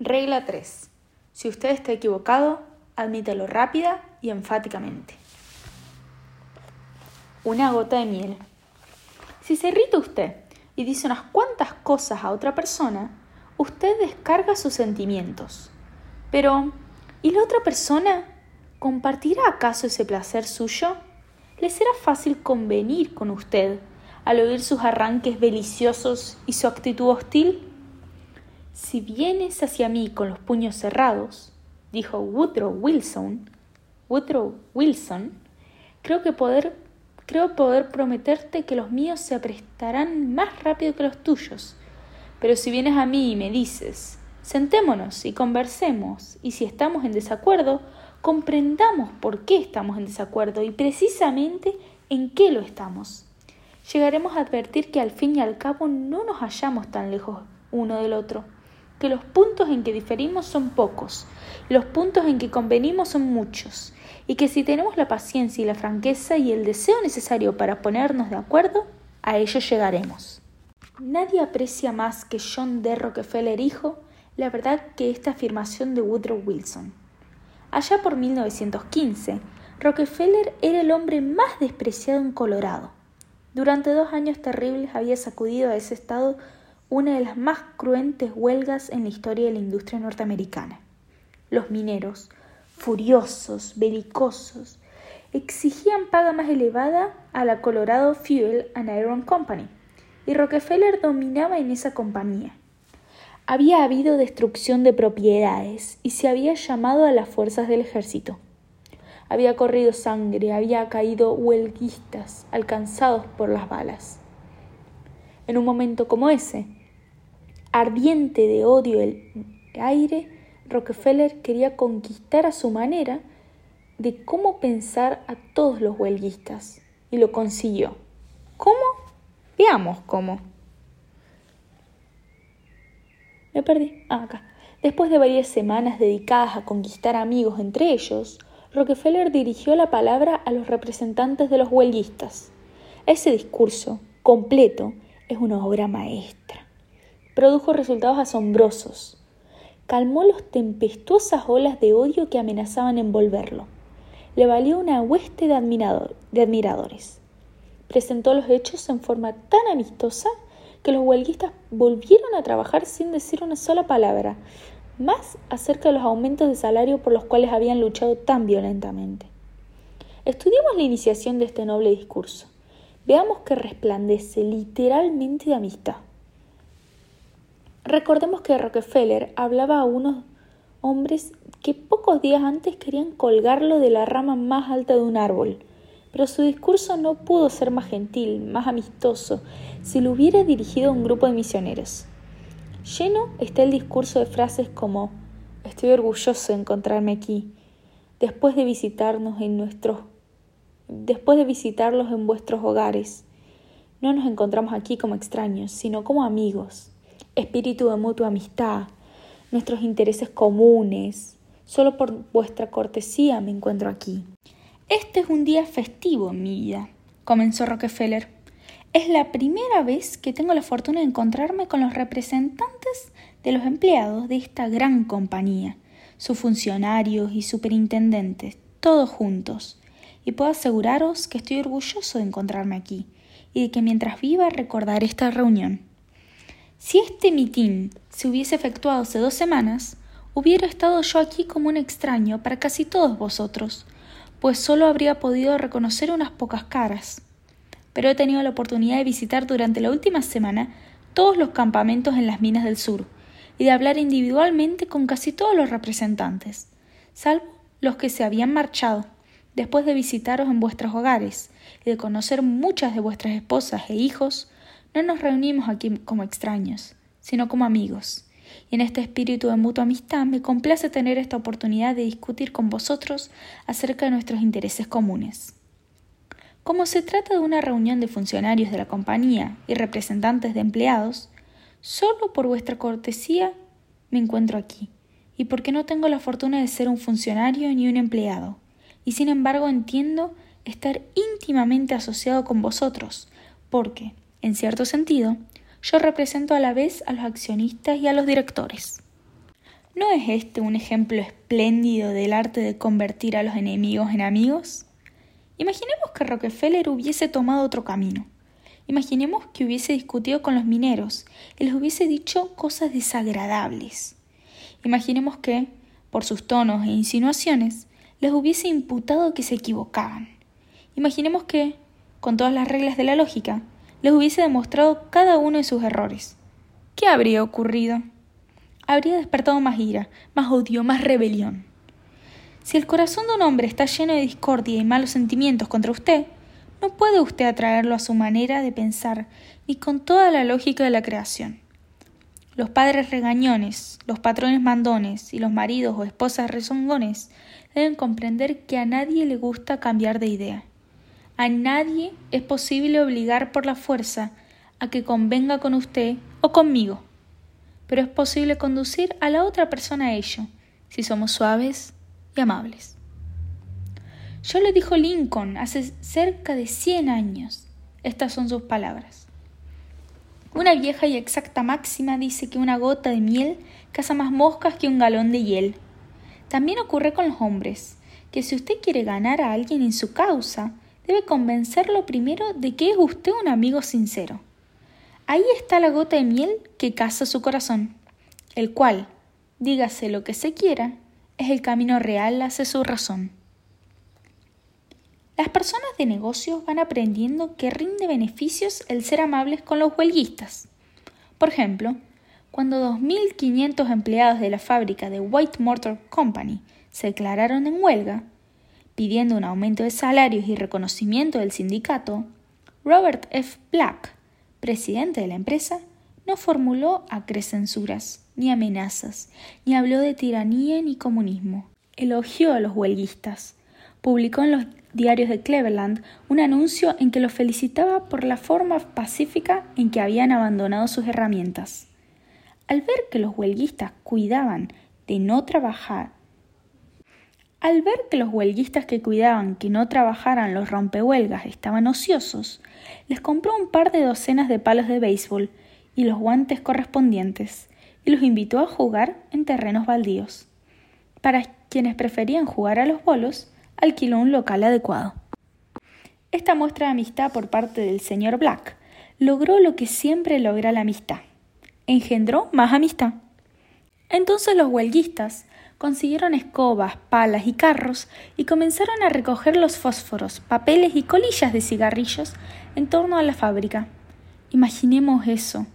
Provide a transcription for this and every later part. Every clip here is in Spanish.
Regla 3. Si usted está equivocado, admítelo rápida y enfáticamente. Una gota de miel. Si se irrita usted y dice unas cuantas cosas a otra persona, usted descarga sus sentimientos. Pero, ¿y la otra persona? ¿Compartirá acaso ese placer suyo? ¿Le será fácil convenir con usted al oír sus arranques deliciosos y su actitud hostil? Si vienes hacia mí con los puños cerrados, dijo Woodrow Wilson, Woodrow Wilson, creo que poder, creo poder prometerte que los míos se aprestarán más rápido que los tuyos. Pero si vienes a mí y me dices, sentémonos y conversemos, y si estamos en desacuerdo, comprendamos por qué estamos en desacuerdo y precisamente en qué lo estamos. Llegaremos a advertir que al fin y al cabo no nos hallamos tan lejos uno del otro que los puntos en que diferimos son pocos, los puntos en que convenimos son muchos, y que si tenemos la paciencia y la franqueza y el deseo necesario para ponernos de acuerdo, a ello llegaremos. Nadie aprecia más que John D. Rockefeller hijo la verdad que esta afirmación de Woodrow Wilson. Allá por 1915, Rockefeller era el hombre más despreciado en Colorado. Durante dos años terribles había sacudido a ese estado una de las más cruentes huelgas en la historia de la industria norteamericana. Los mineros, furiosos, belicosos, exigían paga más elevada a la Colorado Fuel and Iron Company, y Rockefeller dominaba en esa compañía. Había habido destrucción de propiedades y se había llamado a las fuerzas del ejército. Había corrido sangre, había caído huelguistas alcanzados por las balas. En un momento como ese, ardiente de odio el aire, Rockefeller quería conquistar a su manera de cómo pensar a todos los huelguistas y lo consiguió. ¿Cómo? Veamos cómo. Me perdí. Ah, acá. Después de varias semanas dedicadas a conquistar amigos entre ellos, Rockefeller dirigió la palabra a los representantes de los huelguistas. Ese discurso, completo, es una obra maestra produjo resultados asombrosos. Calmó las tempestuosas olas de odio que amenazaban envolverlo. Le valió una hueste de, admiradores. Presentó los hechos en forma tan amistosa que los huelguistas volvieron a trabajar sin decir una sola palabra, más acerca de los aumentos de salario por los cuales habían luchado tan violentamente. Estudiemos la iniciación de este noble discurso. Veamos que resplandece literalmente de amistad. Recordemos que Rockefeller hablaba a unos hombres que pocos días antes querían colgarlo de la rama más alta de un árbol, pero su discurso no pudo ser más gentil, más amistoso, si lo hubiera dirigido a un grupo de misioneros. Lleno está el discurso de frases como Estoy orgulloso de encontrarme aquí, después de visitarnos en nuestros después de visitarlos en vuestros hogares. No nos encontramos aquí como extraños, sino como amigos espíritu de mutua amistad, nuestros intereses comunes. Solo por vuestra cortesía me encuentro aquí. Este es un día festivo en mi vida, comenzó Rockefeller. Es la primera vez que tengo la fortuna de encontrarme con los representantes de los empleados de esta gran compañía, sus funcionarios y superintendentes, todos juntos. Y puedo aseguraros que estoy orgulloso de encontrarme aquí y de que mientras viva recordaré esta reunión. Si este mitin se hubiese efectuado hace dos semanas, hubiera estado yo aquí como un extraño para casi todos vosotros, pues solo habría podido reconocer unas pocas caras. Pero he tenido la oportunidad de visitar durante la última semana todos los campamentos en las minas del sur y de hablar individualmente con casi todos los representantes, salvo los que se habían marchado, después de visitaros en vuestros hogares y de conocer muchas de vuestras esposas e hijos, no nos reunimos aquí como extraños, sino como amigos. Y en este espíritu de mutua amistad me complace tener esta oportunidad de discutir con vosotros acerca de nuestros intereses comunes. Como se trata de una reunión de funcionarios de la compañía y representantes de empleados, solo por vuestra cortesía me encuentro aquí, y porque no tengo la fortuna de ser un funcionario ni un empleado, y sin embargo entiendo estar íntimamente asociado con vosotros, porque, en cierto sentido, yo represento a la vez a los accionistas y a los directores. ¿No es este un ejemplo espléndido del arte de convertir a los enemigos en amigos? Imaginemos que Rockefeller hubiese tomado otro camino. Imaginemos que hubiese discutido con los mineros y les hubiese dicho cosas desagradables. Imaginemos que, por sus tonos e insinuaciones, les hubiese imputado que se equivocaban. Imaginemos que, con todas las reglas de la lógica, les hubiese demostrado cada uno de sus errores. ¿Qué habría ocurrido? Habría despertado más ira, más odio, más rebelión. Si el corazón de un hombre está lleno de discordia y malos sentimientos contra usted, no puede usted atraerlo a su manera de pensar ni con toda la lógica de la creación. Los padres regañones, los patrones mandones y los maridos o esposas rezongones deben comprender que a nadie le gusta cambiar de idea. A nadie es posible obligar por la fuerza a que convenga con usted o conmigo, pero es posible conducir a la otra persona a ello, si somos suaves y amables. Yo le dijo Lincoln hace cerca de cien años. Estas son sus palabras. Una vieja y exacta máxima dice que una gota de miel caza más moscas que un galón de hiel. También ocurre con los hombres, que si usted quiere ganar a alguien en su causa, debe convencerlo primero de que es usted un amigo sincero. Ahí está la gota de miel que caza su corazón, el cual, dígase lo que se quiera, es el camino real hacia su razón. Las personas de negocios van aprendiendo que rinde beneficios el ser amables con los huelguistas. Por ejemplo, cuando 2.500 empleados de la fábrica de White Motor Company se declararon en huelga, pidiendo un aumento de salarios y reconocimiento del sindicato, Robert F. Black, presidente de la empresa, no formuló acrecensuras, ni amenazas, ni habló de tiranía ni comunismo. Elogió a los huelguistas. Publicó en los diarios de Cleveland un anuncio en que los felicitaba por la forma pacífica en que habían abandonado sus herramientas. Al ver que los huelguistas cuidaban de no trabajar al ver que los huelguistas que cuidaban que no trabajaran los rompehuelgas estaban ociosos, les compró un par de docenas de palos de béisbol y los guantes correspondientes, y los invitó a jugar en terrenos baldíos. Para quienes preferían jugar a los bolos, alquiló un local adecuado. Esta muestra de amistad por parte del señor Black logró lo que siempre logra la amistad. Engendró más amistad. Entonces los huelguistas consiguieron escobas, palas y carros y comenzaron a recoger los fósforos, papeles y colillas de cigarrillos en torno a la fábrica. Imaginemos eso.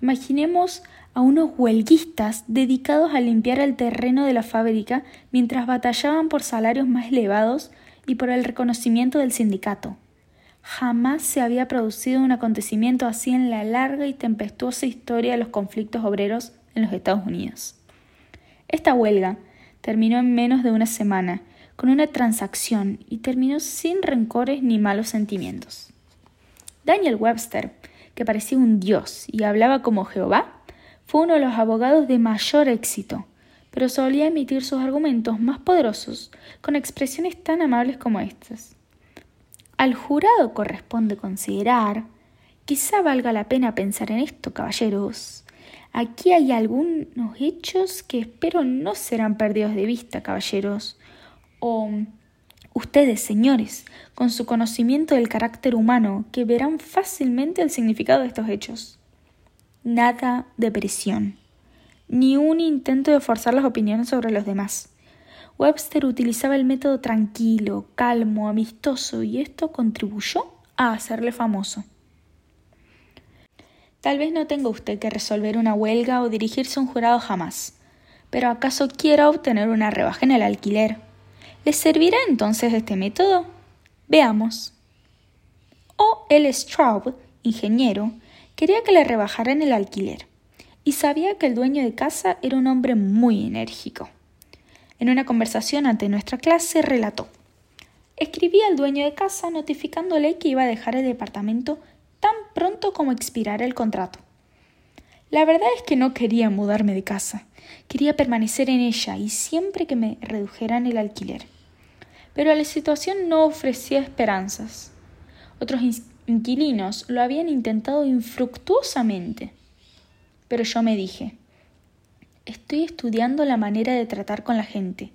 Imaginemos a unos huelguistas dedicados a limpiar el terreno de la fábrica mientras batallaban por salarios más elevados y por el reconocimiento del sindicato. Jamás se había producido un acontecimiento así en la larga y tempestuosa historia de los conflictos obreros en los Estados Unidos. Esta huelga, terminó en menos de una semana, con una transacción, y terminó sin rencores ni malos sentimientos. Daniel Webster, que parecía un dios y hablaba como Jehová, fue uno de los abogados de mayor éxito, pero solía emitir sus argumentos más poderosos con expresiones tan amables como estas. Al jurado corresponde considerar, quizá valga la pena pensar en esto, caballeros, Aquí hay algunos hechos que espero no serán perdidos de vista, caballeros. O ustedes, señores, con su conocimiento del carácter humano, que verán fácilmente el significado de estos hechos. Nada de presión, ni un intento de forzar las opiniones sobre los demás. Webster utilizaba el método tranquilo, calmo, amistoso, y esto contribuyó a hacerle famoso. Tal vez no tenga usted que resolver una huelga o dirigirse a un jurado jamás, pero ¿acaso quiera obtener una rebaja en el alquiler? ¿Le servirá entonces este método? Veamos. O. L. Straub, ingeniero, quería que le rebajaran el alquiler, y sabía que el dueño de casa era un hombre muy enérgico. En una conversación ante nuestra clase relató Escribí al dueño de casa notificándole que iba a dejar el departamento tan pronto como expirara el contrato. La verdad es que no quería mudarme de casa, quería permanecer en ella y siempre que me redujeran el alquiler. Pero la situación no ofrecía esperanzas. Otros inquilinos lo habían intentado infructuosamente. Pero yo me dije, Estoy estudiando la manera de tratar con la gente,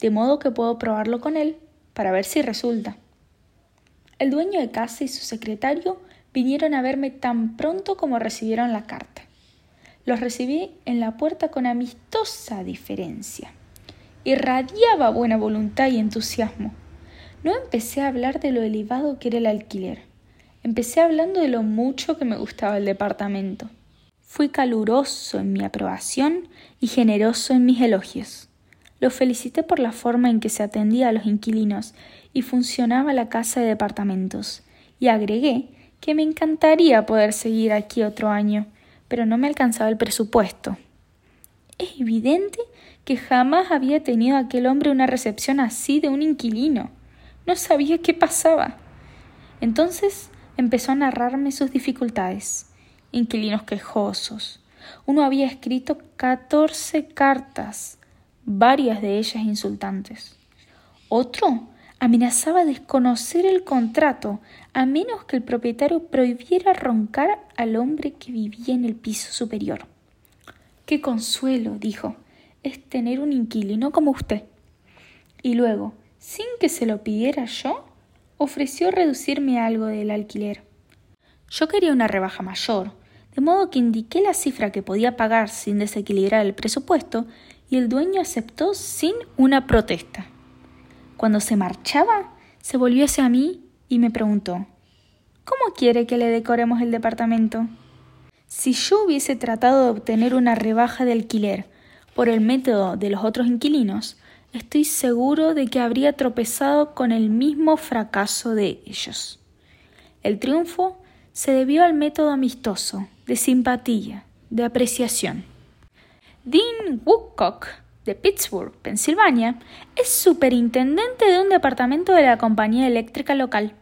de modo que puedo probarlo con él para ver si resulta. El dueño de casa y su secretario vinieron a verme tan pronto como recibieron la carta. Los recibí en la puerta con amistosa diferencia. Irradiaba buena voluntad y entusiasmo. No empecé a hablar de lo elevado que era el alquiler. Empecé hablando de lo mucho que me gustaba el departamento. Fui caluroso en mi aprobación y generoso en mis elogios. Lo felicité por la forma en que se atendía a los inquilinos y funcionaba la casa de departamentos, y agregué que me encantaría poder seguir aquí otro año, pero no me alcanzaba el presupuesto. Es evidente que jamás había tenido aquel hombre una recepción así de un inquilino. No sabía qué pasaba. Entonces empezó a narrarme sus dificultades. Inquilinos quejosos. Uno había escrito catorce cartas, varias de ellas insultantes. Otro amenazaba desconocer el contrato a menos que el propietario prohibiera roncar al hombre que vivía en el piso superior. Qué consuelo, dijo, es tener un inquilino como usted. Y luego, sin que se lo pidiera yo, ofreció reducirme algo del alquiler. Yo quería una rebaja mayor, de modo que indiqué la cifra que podía pagar sin desequilibrar el presupuesto y el dueño aceptó sin una protesta. Cuando se marchaba, se volvió hacia mí y me preguntó ¿Cómo quiere que le decoremos el departamento? Si yo hubiese tratado de obtener una rebaja de alquiler por el método de los otros inquilinos, estoy seguro de que habría tropezado con el mismo fracaso de ellos. El triunfo se debió al método amistoso, de simpatía, de apreciación. Dean Woodcock, de Pittsburgh, Pensilvania, es superintendente de un departamento de la compañía eléctrica local.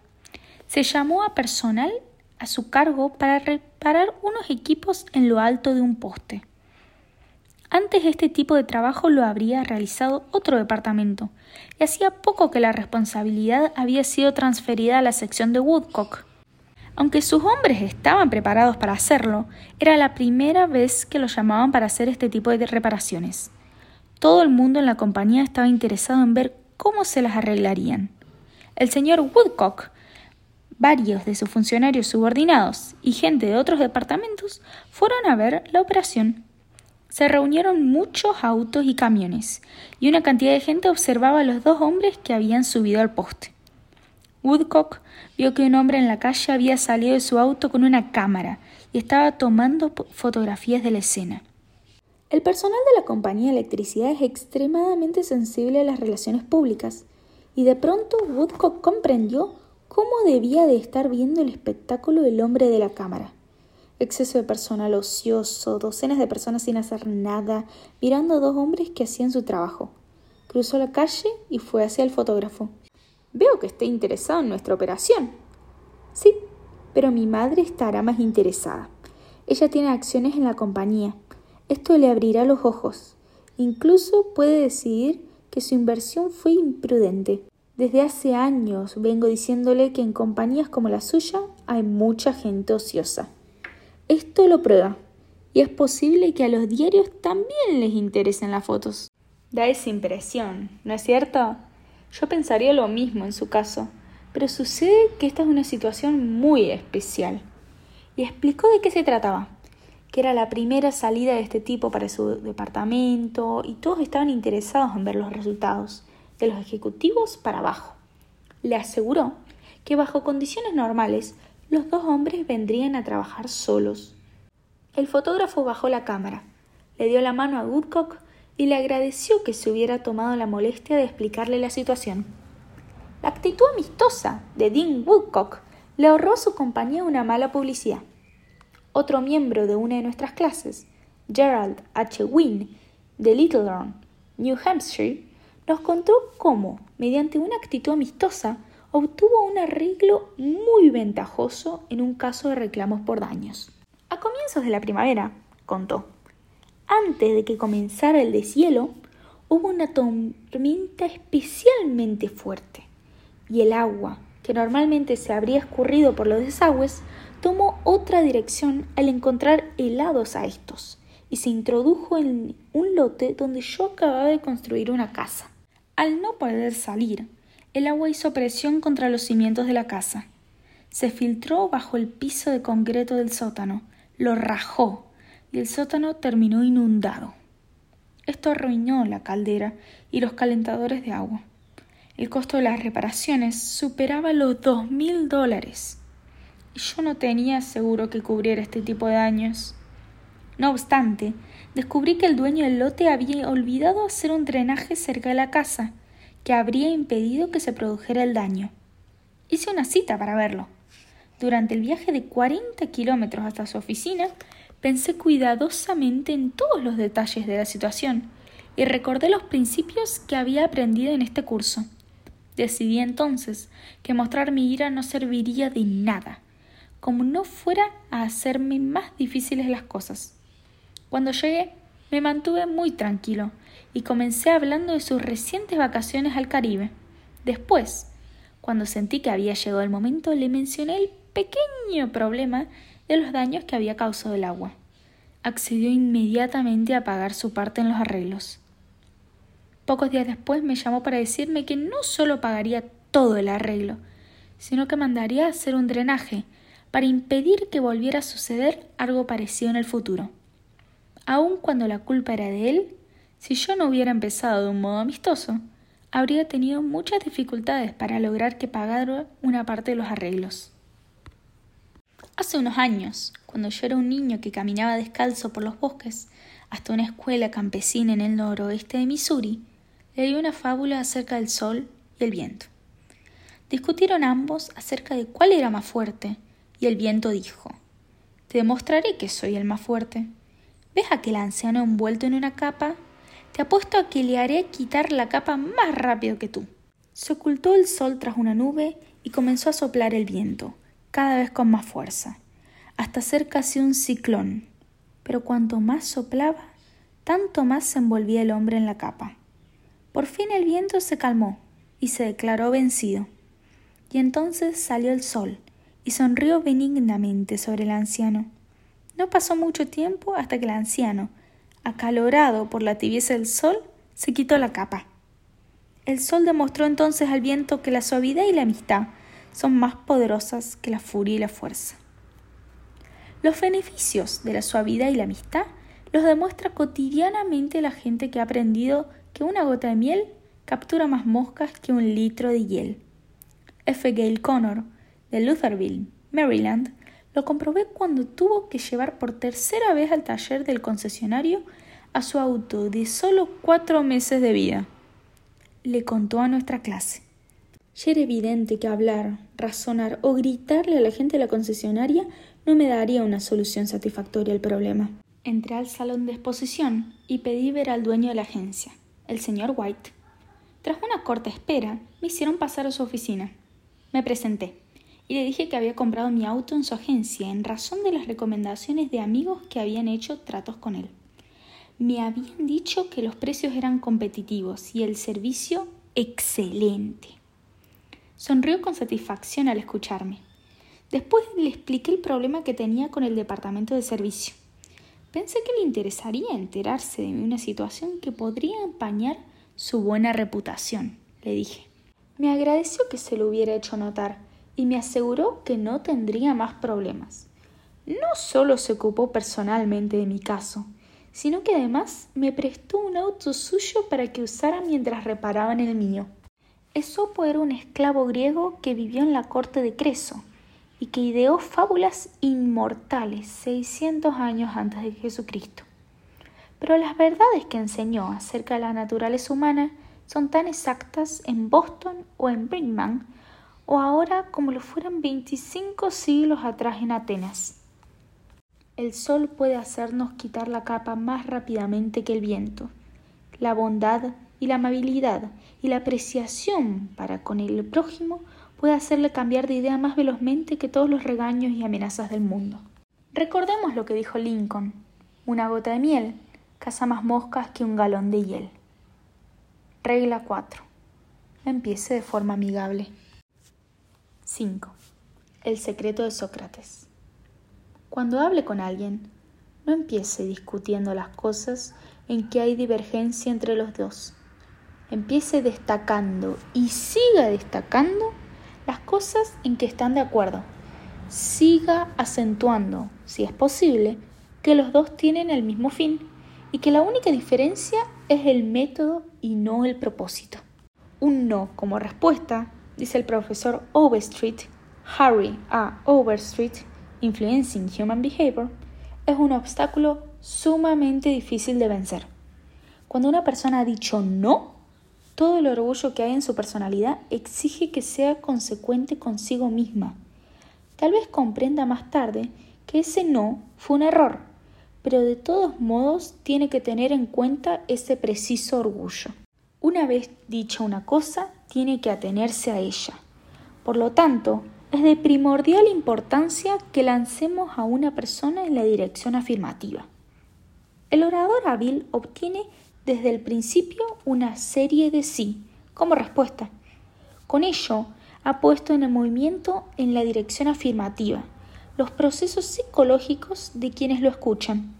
Se llamó a personal a su cargo para reparar unos equipos en lo alto de un poste. Antes este tipo de trabajo lo habría realizado otro departamento, y hacía poco que la responsabilidad había sido transferida a la sección de Woodcock. Aunque sus hombres estaban preparados para hacerlo, era la primera vez que lo llamaban para hacer este tipo de reparaciones. Todo el mundo en la compañía estaba interesado en ver cómo se las arreglarían. El señor Woodcock Varios de sus funcionarios subordinados y gente de otros departamentos fueron a ver la operación. Se reunieron muchos autos y camiones, y una cantidad de gente observaba a los dos hombres que habían subido al poste. Woodcock vio que un hombre en la calle había salido de su auto con una cámara y estaba tomando fotografías de la escena. El personal de la compañía de electricidad es extremadamente sensible a las relaciones públicas, y de pronto Woodcock comprendió ¿Cómo debía de estar viendo el espectáculo del hombre de la cámara? Exceso de personal ocioso, docenas de personas sin hacer nada, mirando a dos hombres que hacían su trabajo. Cruzó la calle y fue hacia el fotógrafo. Veo que está interesado en nuestra operación. Sí, pero mi madre estará más interesada. Ella tiene acciones en la compañía. Esto le abrirá los ojos. Incluso puede decidir que su inversión fue imprudente. Desde hace años vengo diciéndole que en compañías como la suya hay mucha gente ociosa. Esto lo prueba, y es posible que a los diarios también les interesen las fotos. Da esa impresión, ¿no es cierto? Yo pensaría lo mismo en su caso, pero sucede que esta es una situación muy especial. Y explicó de qué se trataba, que era la primera salida de este tipo para su departamento y todos estaban interesados en ver los resultados de los ejecutivos para abajo. Le aseguró que bajo condiciones normales los dos hombres vendrían a trabajar solos. El fotógrafo bajó la cámara, le dio la mano a Woodcock y le agradeció que se hubiera tomado la molestia de explicarle la situación. La actitud amistosa de Dean Woodcock le ahorró a su compañía una mala publicidad. Otro miembro de una de nuestras clases, Gerald H. Wynne, de Littleton, New Hampshire, nos contó cómo, mediante una actitud amistosa, obtuvo un arreglo muy ventajoso en un caso de reclamos por daños. A comienzos de la primavera, contó, antes de que comenzara el deshielo, hubo una tormenta especialmente fuerte, y el agua, que normalmente se habría escurrido por los desagües, tomó otra dirección al encontrar helados a estos, y se introdujo en un lote donde yo acababa de construir una casa. Al no poder salir, el agua hizo presión contra los cimientos de la casa. Se filtró bajo el piso de concreto del sótano, lo rajó y el sótano terminó inundado. Esto arruinó la caldera y los calentadores de agua. El costo de las reparaciones superaba los dos mil dólares yo no tenía seguro que cubriera este tipo de daños. No obstante, descubrí que el dueño del lote había olvidado hacer un drenaje cerca de la casa, que habría impedido que se produjera el daño. Hice una cita para verlo. Durante el viaje de 40 kilómetros hasta su oficina, pensé cuidadosamente en todos los detalles de la situación y recordé los principios que había aprendido en este curso. Decidí entonces que mostrar mi ira no serviría de nada, como no fuera a hacerme más difíciles las cosas. Cuando llegué, me mantuve muy tranquilo y comencé hablando de sus recientes vacaciones al Caribe. Después, cuando sentí que había llegado el momento, le mencioné el pequeño problema de los daños que había causado el agua. Accedió inmediatamente a pagar su parte en los arreglos. Pocos días después me llamó para decirme que no solo pagaría todo el arreglo, sino que mandaría a hacer un drenaje para impedir que volviera a suceder algo parecido en el futuro. Aun cuando la culpa era de él, si yo no hubiera empezado de un modo amistoso, habría tenido muchas dificultades para lograr que pagara una parte de los arreglos. Hace unos años, cuando yo era un niño que caminaba descalzo por los bosques hasta una escuela campesina en el noroeste de Missouri, leí una fábula acerca del sol y el viento. Discutieron ambos acerca de cuál era más fuerte, y el viento dijo Te demostraré que soy el más fuerte. ¿Ves aquel anciano envuelto en una capa? Te apuesto a que le haré quitar la capa más rápido que tú. Se ocultó el sol tras una nube y comenzó a soplar el viento cada vez con más fuerza, hasta ser casi un ciclón. Pero cuanto más soplaba, tanto más se envolvía el hombre en la capa. Por fin el viento se calmó y se declaró vencido. Y entonces salió el sol y sonrió benignamente sobre el anciano. No pasó mucho tiempo hasta que el anciano, acalorado por la tibieza del sol, se quitó la capa. El sol demostró entonces al viento que la suavidad y la amistad son más poderosas que la furia y la fuerza. Los beneficios de la suavidad y la amistad los demuestra cotidianamente la gente que ha aprendido que una gota de miel captura más moscas que un litro de hiel. F. Gale Connor, de Lutherville, Maryland, lo comprobé cuando tuvo que llevar por tercera vez al taller del concesionario a su auto de solo cuatro meses de vida. Le contó a nuestra clase. Ya era evidente que hablar, razonar o gritarle a la gente de la concesionaria no me daría una solución satisfactoria al problema. Entré al salón de exposición y pedí ver al dueño de la agencia, el señor White. Tras una corta espera, me hicieron pasar a su oficina. Me presenté y le dije que había comprado mi auto en su agencia en razón de las recomendaciones de amigos que habían hecho tratos con él. Me habían dicho que los precios eran competitivos y el servicio excelente. Sonrió con satisfacción al escucharme. Después le expliqué el problema que tenía con el departamento de servicio. Pensé que le interesaría enterarse de una situación que podría empañar su buena reputación, le dije. Me agradeció que se lo hubiera hecho notar y me aseguró que no tendría más problemas. No solo se ocupó personalmente de mi caso, sino que además me prestó un auto suyo para que usara mientras reparaban el mío. Esopo era un esclavo griego que vivió en la corte de Creso y que ideó fábulas inmortales 600 años antes de Jesucristo. Pero las verdades que enseñó acerca de la naturaleza humana son tan exactas en Boston o en Brinkman o ahora como lo fueran 25 siglos atrás en Atenas. El sol puede hacernos quitar la capa más rápidamente que el viento. La bondad y la amabilidad y la apreciación para con el prójimo puede hacerle cambiar de idea más velozmente que todos los regaños y amenazas del mundo. Recordemos lo que dijo Lincoln, una gota de miel caza más moscas que un galón de hiel. Regla 4. Empiece de forma amigable. 5. El secreto de Sócrates. Cuando hable con alguien, no empiece discutiendo las cosas en que hay divergencia entre los dos. Empiece destacando y siga destacando las cosas en que están de acuerdo. Siga acentuando, si es posible, que los dos tienen el mismo fin y que la única diferencia es el método y no el propósito. Un no como respuesta, dice el profesor Overstreet, Harry A. Overstreet, Influencing Human Behavior, es un obstáculo sumamente difícil de vencer. Cuando una persona ha dicho no, todo el orgullo que hay en su personalidad exige que sea consecuente consigo misma. Tal vez comprenda más tarde que ese no fue un error, pero de todos modos tiene que tener en cuenta ese preciso orgullo. Una vez dicha una cosa, tiene que atenerse a ella. Por lo tanto, es de primordial importancia que lancemos a una persona en la dirección afirmativa. El orador hábil obtiene desde el principio una serie de sí como respuesta. Con ello, ha puesto en el movimiento en la dirección afirmativa los procesos psicológicos de quienes lo escuchan.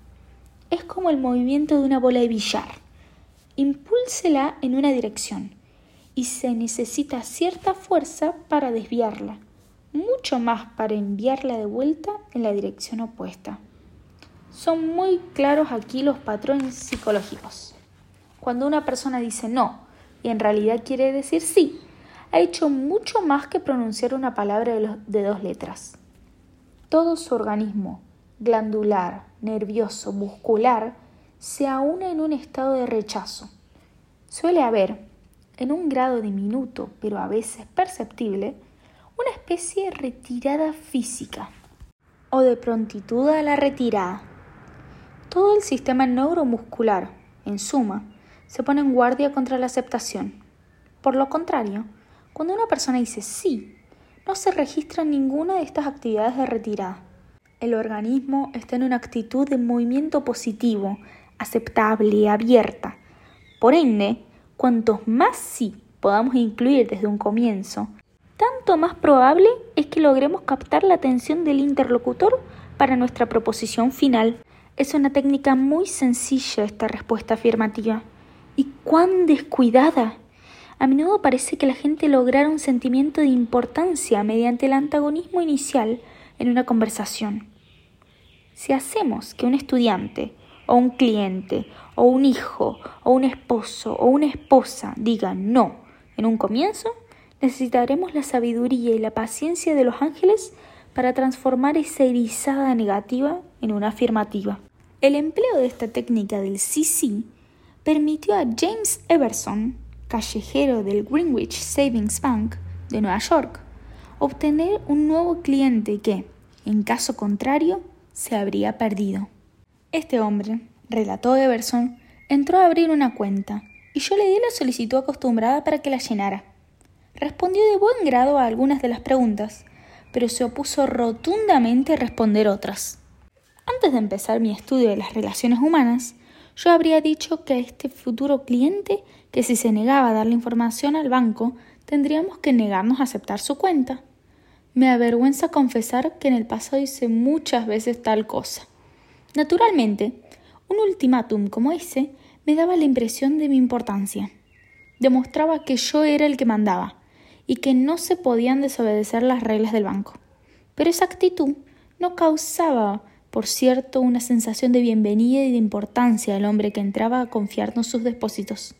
Es como el movimiento de una bola de billar. Impúlsela en una dirección y se necesita cierta fuerza para desviarla mucho más para enviarla de vuelta en la dirección opuesta. Son muy claros aquí los patrones psicológicos. Cuando una persona dice no y en realidad quiere decir sí, ha hecho mucho más que pronunciar una palabra de, dos letras. Todo su organismo, glandular, nervioso, muscular, se aúna en un estado de rechazo. Suele haber, en un grado diminuto, pero a veces perceptible, una especie de retirada física o de prontitud a la retirada. Todo el sistema neuromuscular, en suma, se pone en guardia contra la aceptación. Por lo contrario, cuando una persona dice sí, no se registra ninguna de estas actividades de retirada. El organismo está en una actitud de movimiento positivo, aceptable, abierta. Por ende, cuantos más sí podamos incluir desde un comienzo, tanto más probable es que logremos captar la atención del interlocutor para nuestra proposición final. Es una técnica muy sencilla esta respuesta afirmativa. ¿Y cuán descuidada? A menudo parece que la gente lograra un sentimiento de importancia mediante el antagonismo inicial en una conversación. Si hacemos que un estudiante, un cliente, o un hijo, o un esposo, o una esposa diga no en un comienzo, necesitaremos la sabiduría y la paciencia de los ángeles para transformar esa erizada negativa en una afirmativa. El empleo de esta técnica del sí permitió a James Everson, callejero del Greenwich Savings Bank de Nueva York, obtener un nuevo cliente que, en caso contrario, se habría perdido. Este hombre, relató Everson, entró a abrir una cuenta y yo le di la solicitud acostumbrada para que la llenara. Respondió de buen grado a algunas de las preguntas, pero se opuso rotundamente a responder otras. Antes de empezar mi estudio de las relaciones humanas, yo habría dicho que a este futuro cliente que si se negaba a dar la información al banco, tendríamos que negarnos a aceptar su cuenta. Me avergüenza confesar que en el pasado hice muchas veces tal cosa. Naturalmente, un ultimátum como ese me daba la impresión de mi importancia. Demostraba que yo era el que mandaba, y que no se podían desobedecer las reglas del banco. Pero esa actitud no causaba, por cierto, una sensación de bienvenida y de importancia al hombre que entraba a confiarnos sus depósitos.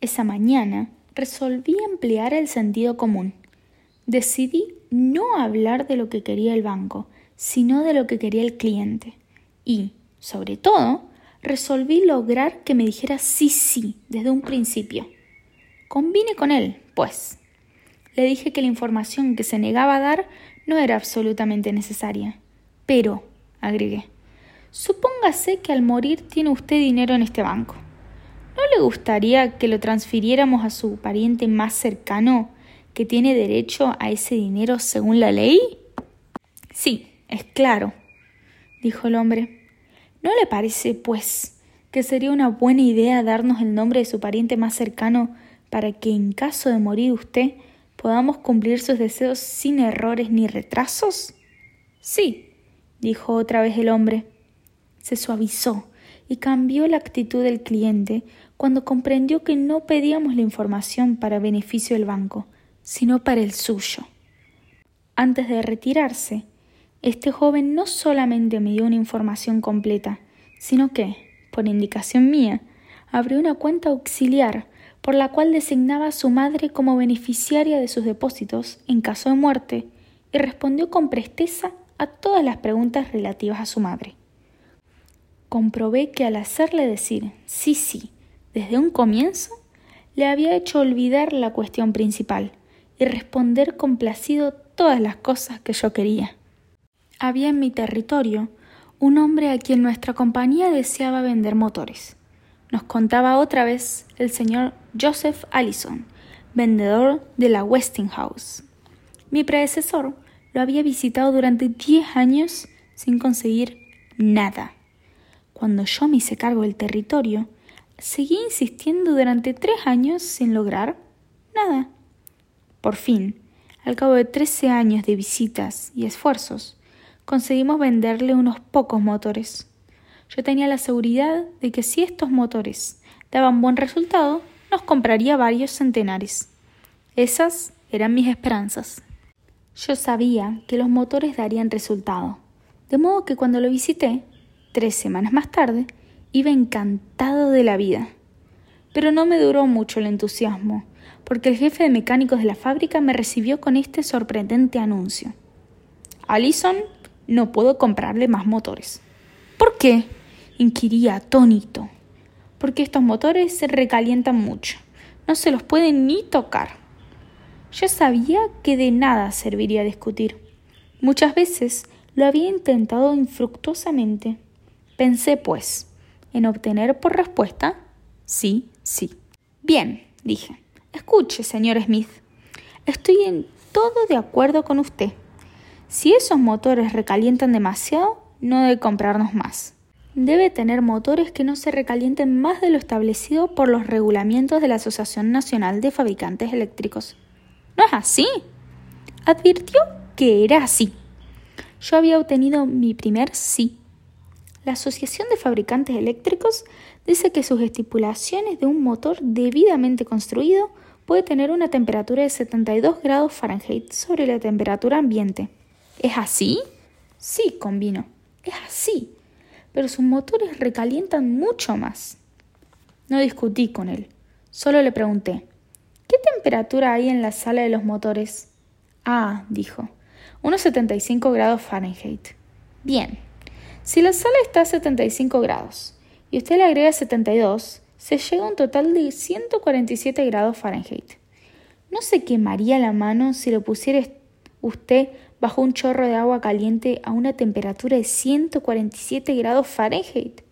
Esa mañana resolví emplear el sentido común. Decidí no hablar de lo que quería el banco, sino de lo que quería el cliente. Y, sobre todo, resolví lograr que me dijera sí, sí, desde un principio. Combine con él, pues. Le dije que la información que se negaba a dar no era absolutamente necesaria. Pero, agregué, supóngase que al morir tiene usted dinero en este banco. ¿No le gustaría que lo transfiriéramos a su pariente más cercano que tiene derecho a ese dinero según la ley? Sí, es claro, dijo el hombre. ¿No le parece, pues, que sería una buena idea darnos el nombre de su pariente más cercano para que en caso de morir usted podamos cumplir sus deseos sin errores ni retrasos? Sí, dijo otra vez el hombre. se suavizó y cambió la actitud del cliente cuando comprendió que no pedíamos la información para beneficio del banco, sino para el suyo. Antes de retirarse, este joven no solamente me dio una información completa, sino que, por indicación mía, abrió una cuenta auxiliar por la cual designaba a su madre como beneficiaria de sus depósitos en caso de muerte y respondió con presteza a todas las preguntas relativas a su madre. Comprobé que al hacerle decir sí, sí, desde un comienzo, le había hecho olvidar la cuestión principal y responder complacido todas las cosas que yo quería. Había en mi territorio un hombre a quien nuestra compañía deseaba vender motores. Nos contaba otra vez el señor Joseph Allison, vendedor de la Westinghouse. Mi predecesor lo había visitado durante diez años sin conseguir nada. Cuando yo me hice cargo del territorio, seguí insistiendo durante tres años sin lograr nada. Por fin, al cabo de trece años de visitas y esfuerzos, conseguimos venderle unos pocos motores. Yo tenía la seguridad de que si estos motores daban buen resultado, nos compraría varios centenares. Esas eran mis esperanzas. Yo sabía que los motores darían resultado, de modo que cuando lo visité, tres semanas más tarde, iba encantado de la vida. Pero no me duró mucho el entusiasmo, porque el jefe de mecánicos de la fábrica me recibió con este sorprendente anuncio. Allison, no puedo comprarle más motores. ¿Por qué? inquiría atónito. Porque estos motores se recalientan mucho. No se los puede ni tocar. Yo sabía que de nada serviría discutir. Muchas veces lo había intentado infructuosamente. Pensé, pues, en obtener por respuesta sí, sí. Bien, dije. Escuche, señor Smith. Estoy en todo de acuerdo con usted. Si esos motores recalientan demasiado, no debe comprarnos más. Debe tener motores que no se recalienten más de lo establecido por los regulamientos de la Asociación Nacional de Fabricantes Eléctricos. ¿No es así? Advirtió que era así. Yo había obtenido mi primer sí. La Asociación de Fabricantes Eléctricos dice que sus estipulaciones de un motor debidamente construido puede tener una temperatura de 72 grados Fahrenheit sobre la temperatura ambiente. ¿Es así? Sí, convino. Es así. Pero sus motores recalientan mucho más. No discutí con él. Solo le pregunté, ¿Qué temperatura hay en la sala de los motores? Ah, dijo, unos 75 grados Fahrenheit. Bien, si la sala está a 75 grados y usted le agrega 72, se llega a un total de 147 grados Fahrenheit. ¿No se quemaría la mano si lo pusiera usted bajo un chorro de agua caliente a una temperatura de 147 grados Fahrenheit?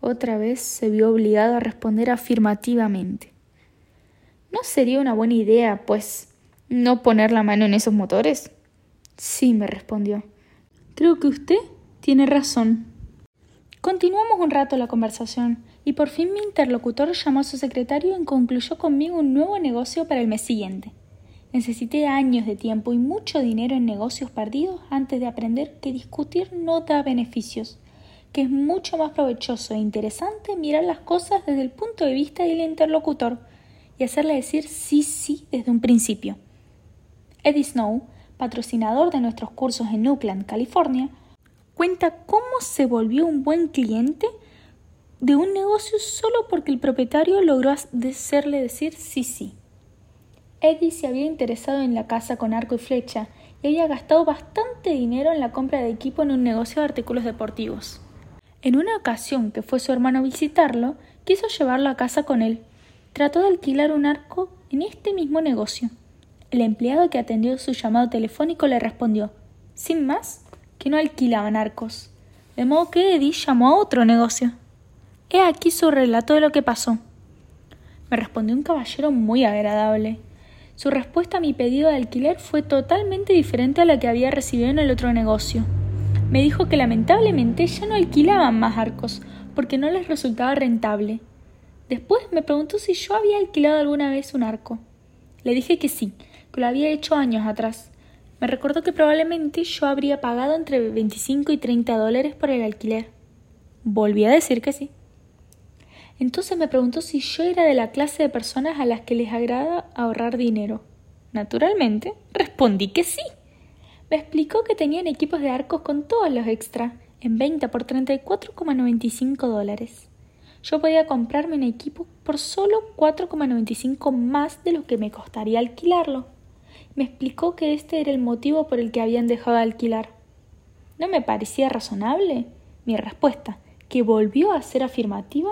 Otra vez se vio obligado a responder afirmativamente. ¿No sería una buena idea, pues, no poner la mano en esos motores? Sí, me respondió. Creo que usted tiene razón. Continuamos un rato la conversación y por fin mi interlocutor llamó a su secretario y concluyó conmigo un nuevo negocio para el mes siguiente. Necesité años de tiempo y mucho dinero en negocios perdidos antes de aprender que discutir no da beneficios, que es mucho más provechoso e interesante mirar las cosas desde el punto de vista del interlocutor y hacerle decir sí, sí desde un principio. Eddie Snow, patrocinador de nuestros cursos en Oakland, California, cuenta cómo se volvió un buen cliente de un negocio solo porque el propietario logró hacerle decir sí, sí. Eddie se había interesado en la casa con arco y flecha y había gastado bastante dinero en la compra de equipo en un negocio de artículos deportivos. En una ocasión que fue su hermano a visitarlo, quiso llevarlo a casa con él, trató de alquilar un arco en este mismo negocio. El empleado que atendió su llamado telefónico le respondió, sin más, que no alquilaban arcos, de modo que Eddie llamó a otro negocio. He aquí su relato de lo que pasó. Me respondió un caballero muy agradable. Su respuesta a mi pedido de alquiler fue totalmente diferente a la que había recibido en el otro negocio. Me dijo que lamentablemente ya no alquilaban más arcos porque no les resultaba rentable Después me preguntó si yo había alquilado alguna vez un arco. Le dije que sí, que lo había hecho años atrás. Me recordó que probablemente yo habría pagado entre 25 y 30 dólares por el alquiler. volví a decir que sí. Entonces me preguntó si yo era de la clase de personas a las que les agrada ahorrar dinero. Naturalmente, respondí que sí. Me explicó que tenían equipos de arcos con todos los extra, en venta por 34,95 dólares. Yo podía comprarme un equipo por solo 4,95 más de lo que me costaría alquilarlo. Me explicó que este era el motivo por el que habían dejado de alquilar. ¿No me parecía razonable? Mi respuesta, que volvió a ser afirmativa,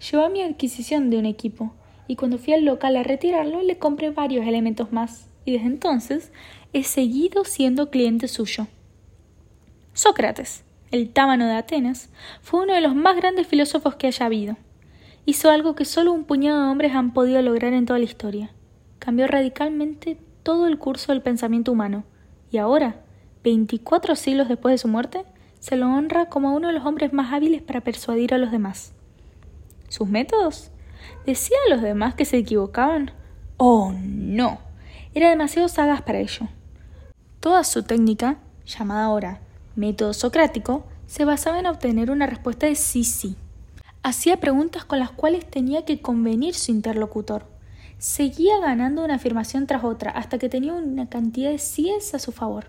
llevó a mi adquisición de un equipo, y cuando fui al local a retirarlo le compré varios elementos más, y desde entonces he seguido siendo cliente suyo. Sócrates, el támano de Atenas, fue uno de los más grandes filósofos que haya habido. Hizo algo que solo un puñado de hombres han podido lograr en toda la historia. Cambió radicalmente todo el curso del pensamiento humano, y ahora 24 siglos después de su muerte, se lo honra como uno de los hombres más hábiles para persuadir a los demás. ¿Sus métodos? ¿Decía a los demás que se equivocaban? Oh, no. Era demasiado sagaz para ello. Toda su técnica, llamada ahora método socrático, se basaba en obtener una respuesta de sí sí. Hacía preguntas con las cuales tenía que convenir su interlocutor. Seguía ganando una afirmación tras otra hasta que tenía una cantidad de síes a su favor.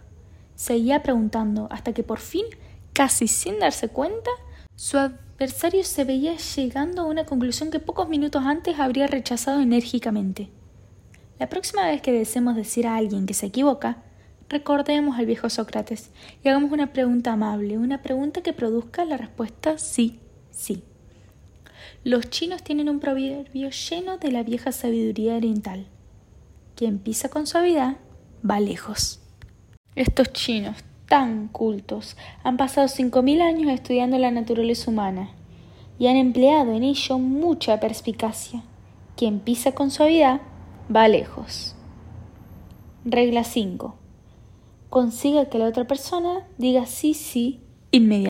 Seguía preguntando hasta que por fin, casi sin darse cuenta, su adversario se veía llegando a una conclusión que pocos minutos antes habría rechazado enérgicamente. La próxima vez que deseemos decir a alguien que se equivoca, recordemos al viejo Sócrates y hagamos una pregunta amable, una pregunta que produzca la respuesta sí, sí. Los chinos tienen un proverbio lleno de la vieja sabiduría oriental. Quien pisa con suavidad va lejos. Estos chinos tan cultos han pasado cinco mil años estudiando la naturaleza humana y han empleado en ello mucha perspicacia. Quien pisa con suavidad va lejos. Regla 5. Consiga que la otra persona diga sí, sí inmediatamente.